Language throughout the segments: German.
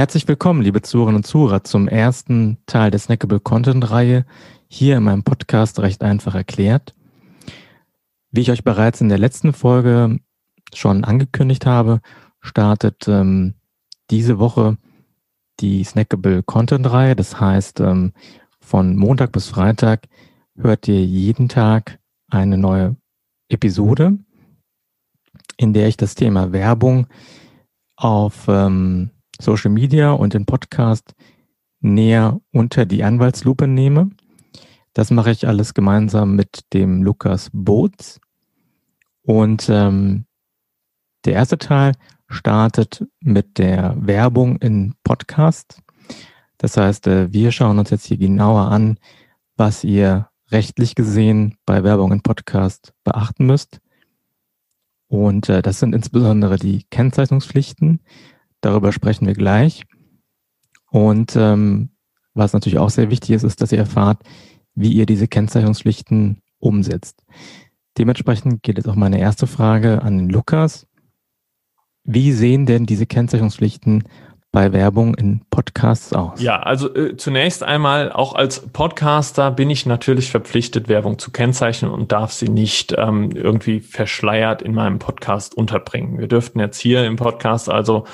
Herzlich willkommen, liebe Zuhörerinnen und Zuhörer, zum ersten Teil der Snackable Content Reihe hier in meinem Podcast recht einfach erklärt. Wie ich euch bereits in der letzten Folge schon angekündigt habe, startet ähm, diese Woche die Snackable Content Reihe. Das heißt, ähm, von Montag bis Freitag hört ihr jeden Tag eine neue Episode, in der ich das Thema Werbung auf ähm, Social Media und den Podcast näher unter die Anwaltslupe nehme. Das mache ich alles gemeinsam mit dem Lukas Boots. Und ähm, der erste Teil startet mit der Werbung in Podcast. Das heißt, äh, wir schauen uns jetzt hier genauer an, was ihr rechtlich gesehen bei Werbung in Podcast beachten müsst. Und äh, das sind insbesondere die Kennzeichnungspflichten. Darüber sprechen wir gleich. Und ähm, was natürlich auch sehr wichtig ist, ist, dass ihr erfahrt, wie ihr diese Kennzeichnungspflichten umsetzt. Dementsprechend geht jetzt auch meine erste Frage an Lukas. Wie sehen denn diese Kennzeichnungspflichten bei Werbung in Podcasts aus? Ja, also äh, zunächst einmal, auch als Podcaster bin ich natürlich verpflichtet, Werbung zu kennzeichnen und darf sie nicht ähm, irgendwie verschleiert in meinem Podcast unterbringen. Wir dürften jetzt hier im Podcast also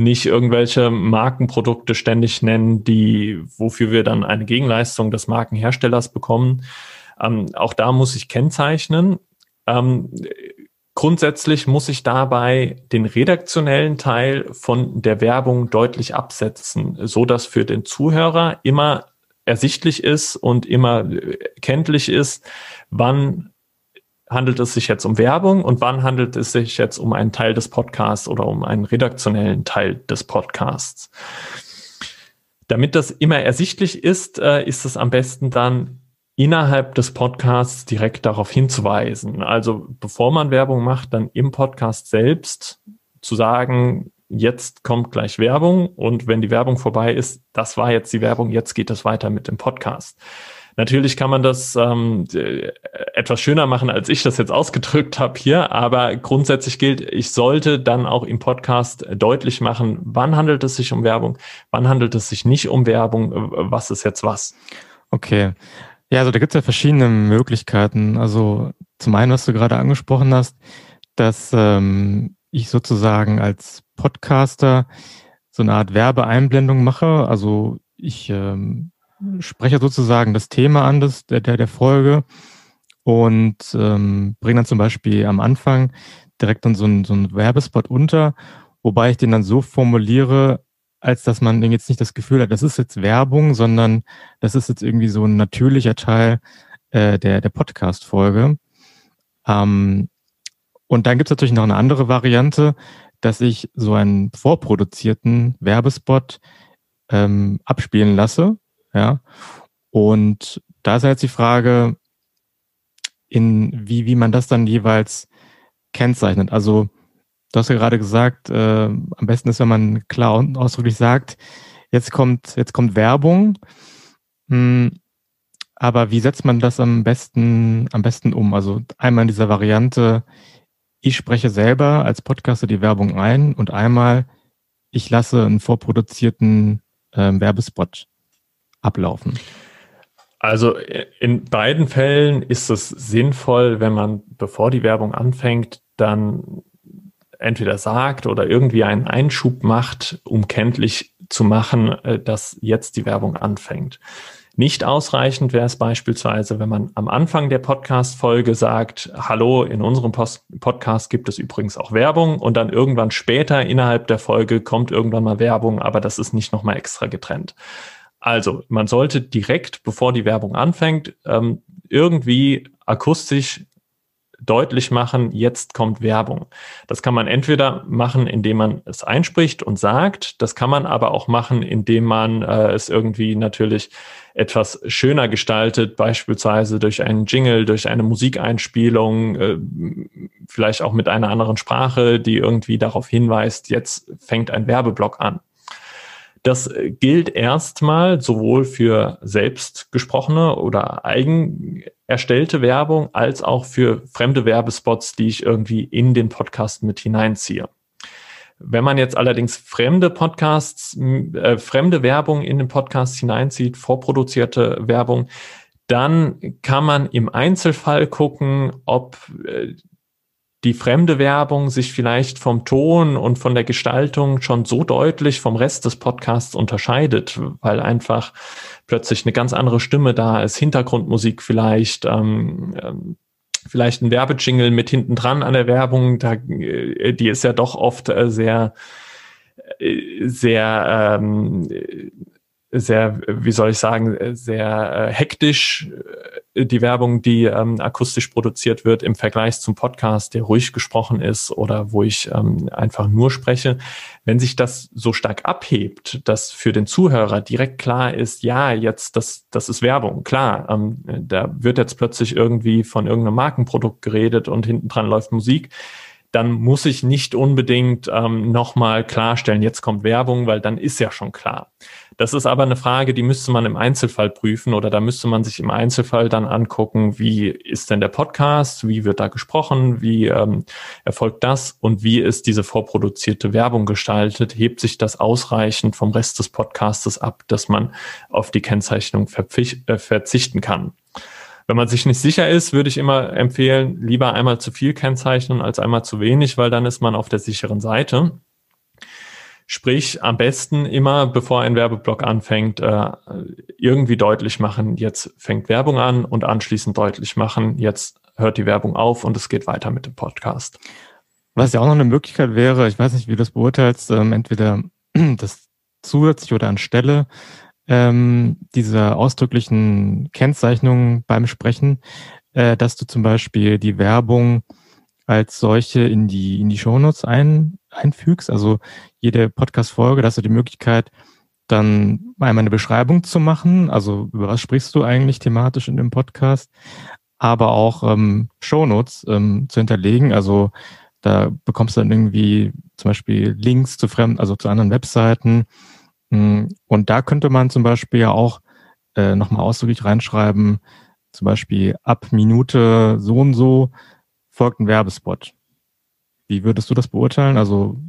nicht irgendwelche Markenprodukte ständig nennen, die, wofür wir dann eine Gegenleistung des Markenherstellers bekommen. Ähm, auch da muss ich kennzeichnen. Ähm, grundsätzlich muss ich dabei den redaktionellen Teil von der Werbung deutlich absetzen, so dass für den Zuhörer immer ersichtlich ist und immer kenntlich ist, wann handelt es sich jetzt um Werbung und wann handelt es sich jetzt um einen Teil des Podcasts oder um einen redaktionellen Teil des Podcasts. Damit das immer ersichtlich ist, äh, ist es am besten dann innerhalb des Podcasts direkt darauf hinzuweisen. Also bevor man Werbung macht, dann im Podcast selbst zu sagen, jetzt kommt gleich Werbung und wenn die Werbung vorbei ist, das war jetzt die Werbung, jetzt geht es weiter mit dem Podcast. Natürlich kann man das ähm, etwas schöner machen, als ich das jetzt ausgedrückt habe hier, aber grundsätzlich gilt, ich sollte dann auch im Podcast deutlich machen, wann handelt es sich um Werbung, wann handelt es sich nicht um Werbung, was ist jetzt was. Okay. Ja, also da gibt es ja verschiedene Möglichkeiten. Also zum einen, was du gerade angesprochen hast, dass ähm, ich sozusagen als Podcaster so eine Art Werbeeinblendung mache. Also ich ähm, spreche sozusagen das Thema an des, der, der, Folge und ähm, bringe dann zum Beispiel am Anfang direkt dann so einen so Werbespot unter, wobei ich den dann so formuliere, als dass man jetzt nicht das Gefühl hat, das ist jetzt Werbung, sondern das ist jetzt irgendwie so ein natürlicher Teil äh, der, der Podcast-Folge. Ähm, und dann gibt es natürlich noch eine andere Variante, dass ich so einen vorproduzierten Werbespot ähm, abspielen lasse ja. Und da ist jetzt die Frage, in wie, wie man das dann jeweils kennzeichnet. Also du hast ja gerade gesagt, äh, am besten ist, wenn man klar und ausdrücklich sagt, jetzt kommt, jetzt kommt Werbung. Hm, aber wie setzt man das am besten, am besten um? Also einmal in dieser Variante, ich spreche selber als Podcaster die Werbung ein und einmal, ich lasse einen vorproduzierten äh, Werbespot ablaufen? Also in beiden Fällen ist es sinnvoll, wenn man, bevor die Werbung anfängt, dann entweder sagt oder irgendwie einen Einschub macht, um kenntlich zu machen, äh, dass jetzt die Werbung anfängt. Nicht ausreichend wäre es beispielsweise, wenn man am Anfang der Podcast-Folge sagt, hallo, in unserem Post Podcast gibt es übrigens auch Werbung und dann irgendwann später innerhalb der Folge kommt irgendwann mal Werbung, aber das ist nicht nochmal extra getrennt. Also, man sollte direkt, bevor die Werbung anfängt, ähm, irgendwie akustisch deutlich machen, jetzt kommt Werbung. Das kann man entweder machen, indem man es einspricht und sagt, das kann man aber auch machen, indem man äh, es irgendwie natürlich etwas schöner gestaltet, beispielsweise durch einen Jingle, durch eine Musikeinspielung, äh, vielleicht auch mit einer anderen Sprache, die irgendwie darauf hinweist, jetzt fängt ein Werbeblock an. Das äh, gilt erstmal sowohl für selbst gesprochene oder eigen erstellte Werbung als auch für fremde Werbespots, die ich irgendwie in den Podcast mit hineinziehe. Wenn man jetzt allerdings fremde Podcasts, äh, fremde Werbung in den Podcast hineinzieht, vorproduzierte Werbung, dann kann man im Einzelfall gucken, ob äh, die fremde Werbung sich vielleicht vom Ton und von der Gestaltung schon so deutlich vom Rest des Podcasts unterscheidet, weil einfach plötzlich eine ganz andere Stimme da ist, Hintergrundmusik vielleicht, ähm, ähm, vielleicht ein Werbejingle mit hinten dran an der Werbung, da, äh, die ist ja doch oft äh, sehr, äh, sehr, ähm, sehr, wie soll ich sagen, sehr äh, hektisch die Werbung, die ähm, akustisch produziert wird im Vergleich zum Podcast, der ruhig gesprochen ist oder wo ich ähm, einfach nur spreche. Wenn sich das so stark abhebt, dass für den Zuhörer direkt klar ist, ja, jetzt, das, das ist Werbung, klar, ähm, da wird jetzt plötzlich irgendwie von irgendeinem Markenprodukt geredet und hinten dran läuft Musik dann muss ich nicht unbedingt ähm, nochmal klarstellen, jetzt kommt Werbung, weil dann ist ja schon klar. Das ist aber eine Frage, die müsste man im Einzelfall prüfen oder da müsste man sich im Einzelfall dann angucken, wie ist denn der Podcast, wie wird da gesprochen, wie ähm, erfolgt das und wie ist diese vorproduzierte Werbung gestaltet, hebt sich das ausreichend vom Rest des Podcastes ab, dass man auf die Kennzeichnung äh, verzichten kann. Wenn man sich nicht sicher ist, würde ich immer empfehlen, lieber einmal zu viel kennzeichnen als einmal zu wenig, weil dann ist man auf der sicheren Seite. Sprich, am besten immer, bevor ein Werbeblock anfängt, äh, irgendwie deutlich machen, jetzt fängt Werbung an und anschließend deutlich machen, jetzt hört die Werbung auf und es geht weiter mit dem Podcast. Was ja auch noch eine Möglichkeit wäre, ich weiß nicht, wie du das beurteilst, ähm, entweder das zusätzlich oder anstelle ähm, dieser ausdrücklichen Kennzeichnung beim Sprechen, äh, dass du zum Beispiel die Werbung als solche in die, in die Shownotes ein, einfügst. Also jede Podcast-Folge, dass du die Möglichkeit, dann einmal eine Beschreibung zu machen. Also über was sprichst du eigentlich thematisch in dem Podcast? Aber auch ähm, Shownotes ähm, zu hinterlegen. Also da bekommst du dann irgendwie zum Beispiel Links zu fremden, also zu anderen Webseiten. Hm, und da könnte man zum Beispiel ja auch äh, nochmal ausdrücklich reinschreiben, zum Beispiel ab Minute so und so folgt ein Werbespot. Wie würdest du das beurteilen? Also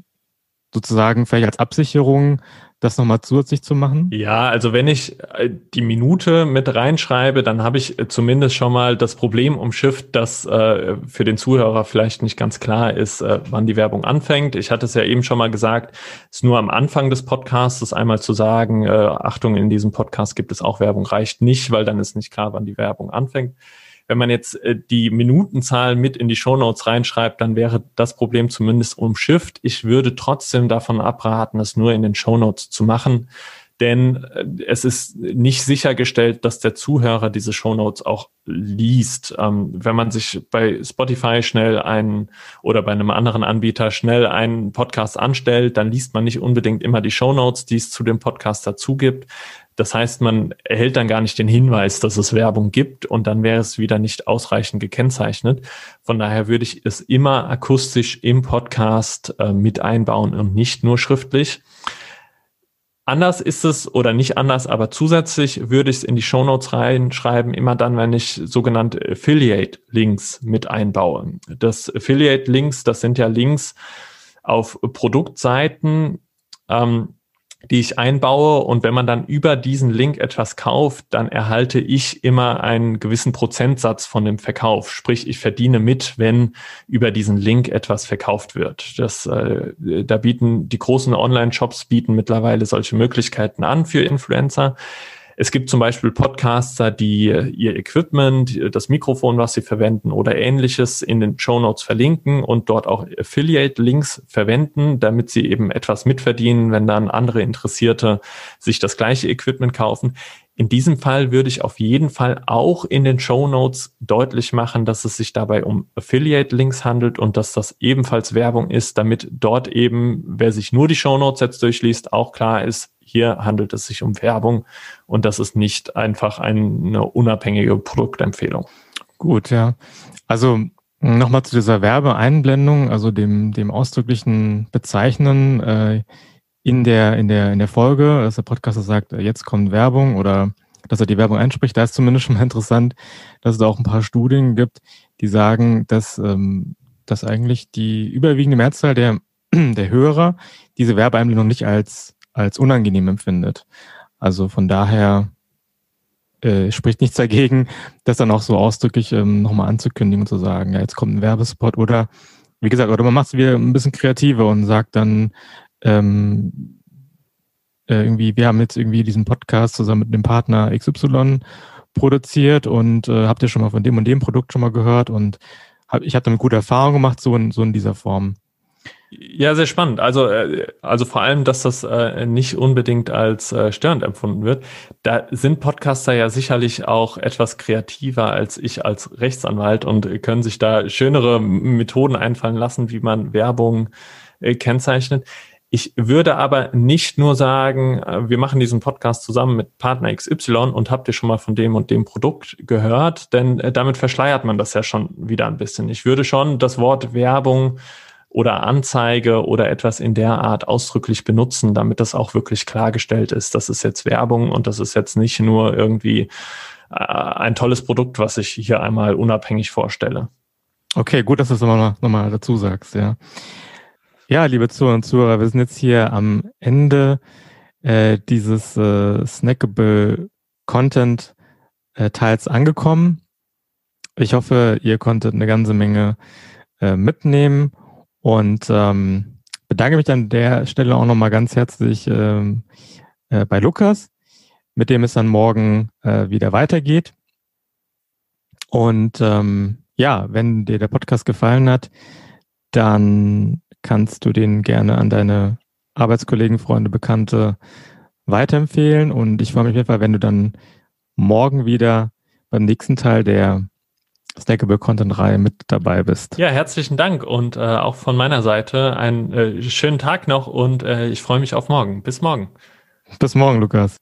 sozusagen vielleicht als Absicherung das nochmal zusätzlich zu machen? Ja, also wenn ich äh, die Minute mit reinschreibe, dann habe ich äh, zumindest schon mal das Problem umschifft, dass äh, für den Zuhörer vielleicht nicht ganz klar ist, wann die Werbung anfängt. Ich hatte es ja eben schon mal gesagt, es ist nur am Anfang des Podcasts einmal zu sagen, Achtung, in diesem Podcast gibt es auch Werbung, reicht nicht, weil dann ist nicht klar, wann die Werbung anfängt. Wenn man jetzt äh, die Minutenzahl mit in die Shownotes reinschreibt, dann wäre das Problem zumindest umschifft. Ich würde trotzdem davon abraten, es nur in den Shownotes zu machen, denn äh, es ist nicht sichergestellt, dass der Zuhörer diese Shownotes auch liest. Ähm, wenn man sich bei Spotify schnell einen oder bei einem anderen Anbieter schnell einen Podcast anstellt, dann liest man nicht unbedingt immer die Shownotes, die es zu dem Podcast dazu gibt. Das heißt, man erhält dann gar nicht den Hinweis, dass es Werbung gibt und dann wäre es wieder nicht ausreichend gekennzeichnet. Von daher würde ich es immer akustisch im Podcast äh, mit einbauen und nicht nur schriftlich. Anders ist es oder nicht anders, aber zusätzlich würde ich es in die Shownotes reinschreiben, immer dann, wenn ich sogenannte Affiliate-Links mit einbaue. Das Affiliate-Links, das sind ja Links auf Produktseiten, ähm, die ich einbaue. Und wenn man dann über diesen Link etwas kauft, dann erhalte ich immer einen gewissen Prozentsatz von dem Verkauf. Sprich, ich verdiene mit, wenn über diesen Link etwas verkauft wird. Das, äh, da bieten die großen Online-Shops bieten mittlerweile solche Möglichkeiten an für Influencer. Es gibt zum Beispiel Podcaster, die ihr Equipment, das Mikrofon, was sie verwenden oder ähnliches in den Show Notes verlinken und dort auch Affiliate-Links verwenden, damit sie eben etwas mitverdienen, wenn dann andere Interessierte sich das gleiche Equipment kaufen. In diesem Fall würde ich auf jeden Fall auch in den Show Notes deutlich machen, dass es sich dabei um Affiliate-Links handelt und dass das ebenfalls Werbung ist, damit dort eben, wer sich nur die Show Notes jetzt durchliest, auch klar ist, hier handelt es sich um Werbung und das ist nicht einfach eine unabhängige Produktempfehlung. Gut, ja. Also nochmal zu dieser Werbeeinblendung, also dem, dem ausdrücklichen Bezeichnen äh, in der, in der, in der Folge, dass der Podcaster sagt, jetzt kommt Werbung oder dass er die Werbung einspricht, da ist zumindest schon mal interessant, dass es da auch ein paar Studien gibt, die sagen, dass, ähm, dass eigentlich die überwiegende Mehrzahl der der Hörer diese Werbeeinblendung nicht als, als unangenehm empfindet. Also von daher äh, spricht nichts dagegen, das dann auch so ausdrücklich ähm, nochmal anzukündigen und zu sagen, ja, jetzt kommt ein Werbespot oder wie gesagt, oder man macht es wieder ein bisschen kreativer und sagt dann ähm, äh, irgendwie, wir haben jetzt irgendwie diesen Podcast zusammen mit dem Partner XY produziert und äh, habt ihr schon mal von dem und dem Produkt schon mal gehört und hab, ich habe damit gute Erfahrungen gemacht, so in, so in dieser Form. Ja, sehr spannend. Also, äh, also vor allem, dass das äh, nicht unbedingt als äh, störend empfunden wird. Da sind Podcaster ja sicherlich auch etwas kreativer als ich als Rechtsanwalt und können sich da schönere Methoden einfallen lassen, wie man Werbung kennzeichnet. Ich würde aber nicht nur sagen, wir machen diesen Podcast zusammen mit Partner XY und habt ihr schon mal von dem und dem Produkt gehört, denn damit verschleiert man das ja schon wieder ein bisschen. Ich würde schon das Wort Werbung oder Anzeige oder etwas in der Art ausdrücklich benutzen, damit das auch wirklich klargestellt ist, das ist jetzt Werbung und das ist jetzt nicht nur irgendwie äh, ein tolles Produkt, was ich hier einmal unabhängig vorstelle. Okay, gut, dass du es nochmal noch mal dazu sagst, ja. Ja, liebe Zuhörer und Zuhörer, wir sind jetzt hier am Ende äh, dieses äh, Snackable Content äh, Teils angekommen. Ich hoffe, ihr konntet eine ganze Menge äh, mitnehmen und ähm, bedanke mich an der Stelle auch nochmal ganz herzlich ähm, äh, bei Lukas, mit dem es dann morgen äh, wieder weitergeht. Und ähm, ja, wenn dir der Podcast gefallen hat, dann kannst du den gerne an deine Arbeitskollegen, Freunde, Bekannte weiterempfehlen. Und ich freue mich auf jeden Fall, wenn du dann morgen wieder beim nächsten Teil der Snackable Content Reihe mit dabei bist. Ja, herzlichen Dank und äh, auch von meiner Seite einen äh, schönen Tag noch und äh, ich freue mich auf morgen. Bis morgen. Bis morgen, Lukas.